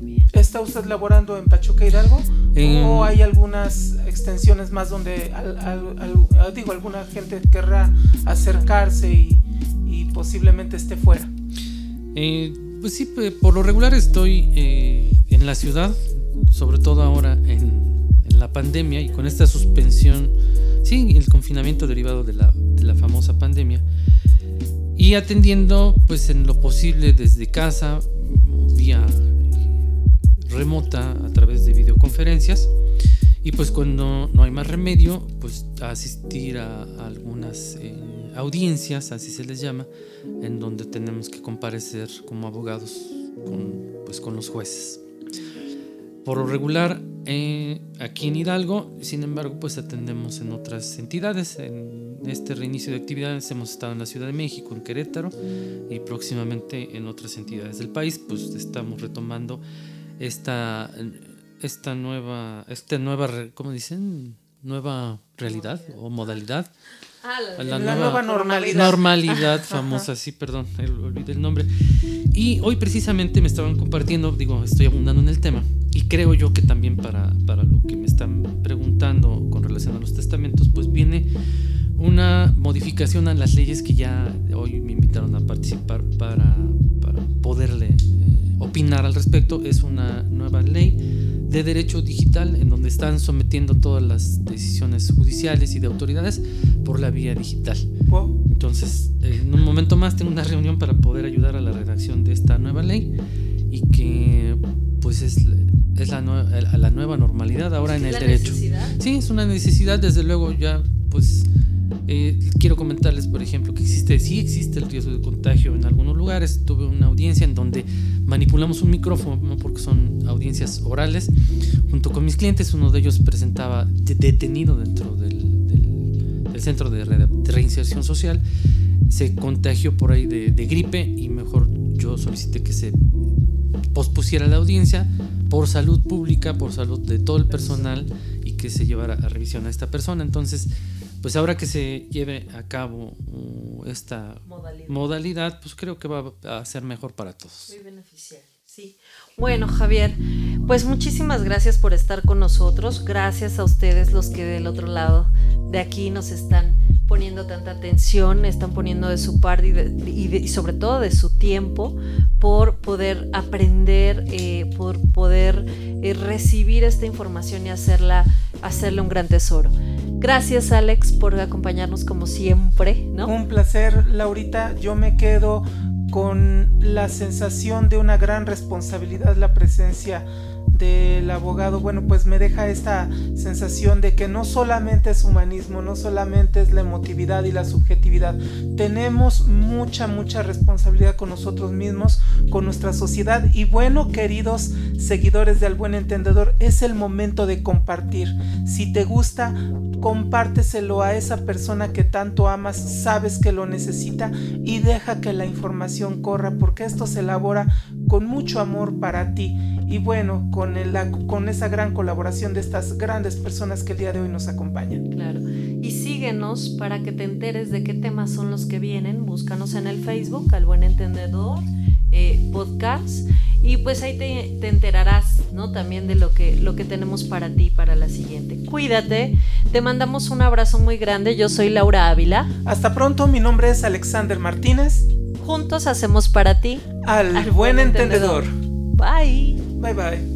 Muy bien. ¿Está usted laborando en Pachuca Hidalgo? ¿O hay algunas extensiones más donde digo, alguna gente querrá acercarse y, posiblemente esté fuera? Eh, pues sí, por lo regular estoy eh, en la ciudad, sobre todo ahora en, en, la pandemia y con esta suspensión, sí, el confinamiento derivado de la, de la famosa pandemia y atendiendo pues en lo posible desde casa, vía remota a través de videoconferencias y pues cuando no hay más remedio pues asistir a, algunas eh, audiencias, así se les llama, en donde tenemos que comparecer como abogados con, pues, con los jueces. Por lo regular, eh, aquí en Hidalgo, sin embargo, pues atendemos en otras entidades. En este reinicio de actividades hemos estado en la Ciudad de México, en Querétaro y próximamente en otras entidades del país. Pues estamos retomando esta, esta nueva, esta nueva, ¿cómo dicen? Nueva realidad o modalidad. Ah, la, nueva, normalidad. Normalidad [LAUGHS] famosa, sí, perdón, olvidé el nombre. Y hoy precisamente me estaban compartiendo, digo, estoy abundando en el tema, y creo yo que también para, para lo que me están preguntando con relación a los testamentos, pues viene una modificación a las leyes que ya hoy me invitaron a participar para, para poderle opinar al respecto. Es una nueva ley de derecho digital en donde están sometiendo todas las decisiones judiciales y de autoridades por la vía digital. Entonces, en un momento más tengo una reunión para poder ayudar a la redacción de esta nueva ley y que pues es es la, la nueva normalidad ahora en el derecho. Necesidad? Sí, es una necesidad, desde luego ya pues eh, quiero comentarles, por ejemplo, que existe, sí existe el riesgo de contagio en algunos lugares. Tuve una audiencia en donde manipulamos un micrófono, porque son audiencias orales, junto con mis clientes. Uno de ellos presentaba detenido dentro del, del, centro de, reinserción social. Se contagió por ahí de, de gripe y mejor yo solicité que se pospusiera la audiencia por salud pública, por salud de todo el personal y que se llevara a revisión a esta persona. Entonces, pues ahora que se lleve a cabo uh, esta modalidad. pues creo que va a ser mejor para todos. Muy beneficial, sí. Bueno, Javier, pues muchísimas gracias por estar con nosotros. Gracias a ustedes los que del otro lado de aquí nos están poniendo tanta atención, están poniendo de su parte y, sobre todo de su tiempo por poder aprender, eh, por poder eh, recibir esta información y hacerla, hacerle un gran tesoro. Gracias Alex por acompañarnos como siempre, ¿no? Un placer, Laurita. Yo me quedo con la sensación de una gran responsabilidad, la presencia del abogado, bueno, pues me deja esta sensación de que no solamente es humanismo, no solamente es la emotividad y la subjetividad, tenemos mucha, mucha responsabilidad con nosotros mismos, con nuestra sociedad. Y bueno, queridos seguidores del buen entendedor, es el momento de compartir. Si te gusta, compárteselo a esa persona que tanto amas, sabes que lo necesita y deja que la información corra porque esto se elabora con mucho amor para ti. Y bueno, con, con esa gran colaboración de estas grandes personas que el día de hoy nos acompañan. Claro. Y síguenos para que te enteres de qué temas son los que vienen. Búscanos en el Facebook, al buen entendedor, eh, podcast. y pues ahí te, te, enterarás, ¿no? También de lo que, lo que tenemos para ti para la siguiente. Cuídate, te mandamos un abrazo muy grande, yo soy Laura Ávila. Hasta pronto, mi nombre es Alexander Martínez. Juntos hacemos para ti al, buen, entendedor. Bye. Bye bye.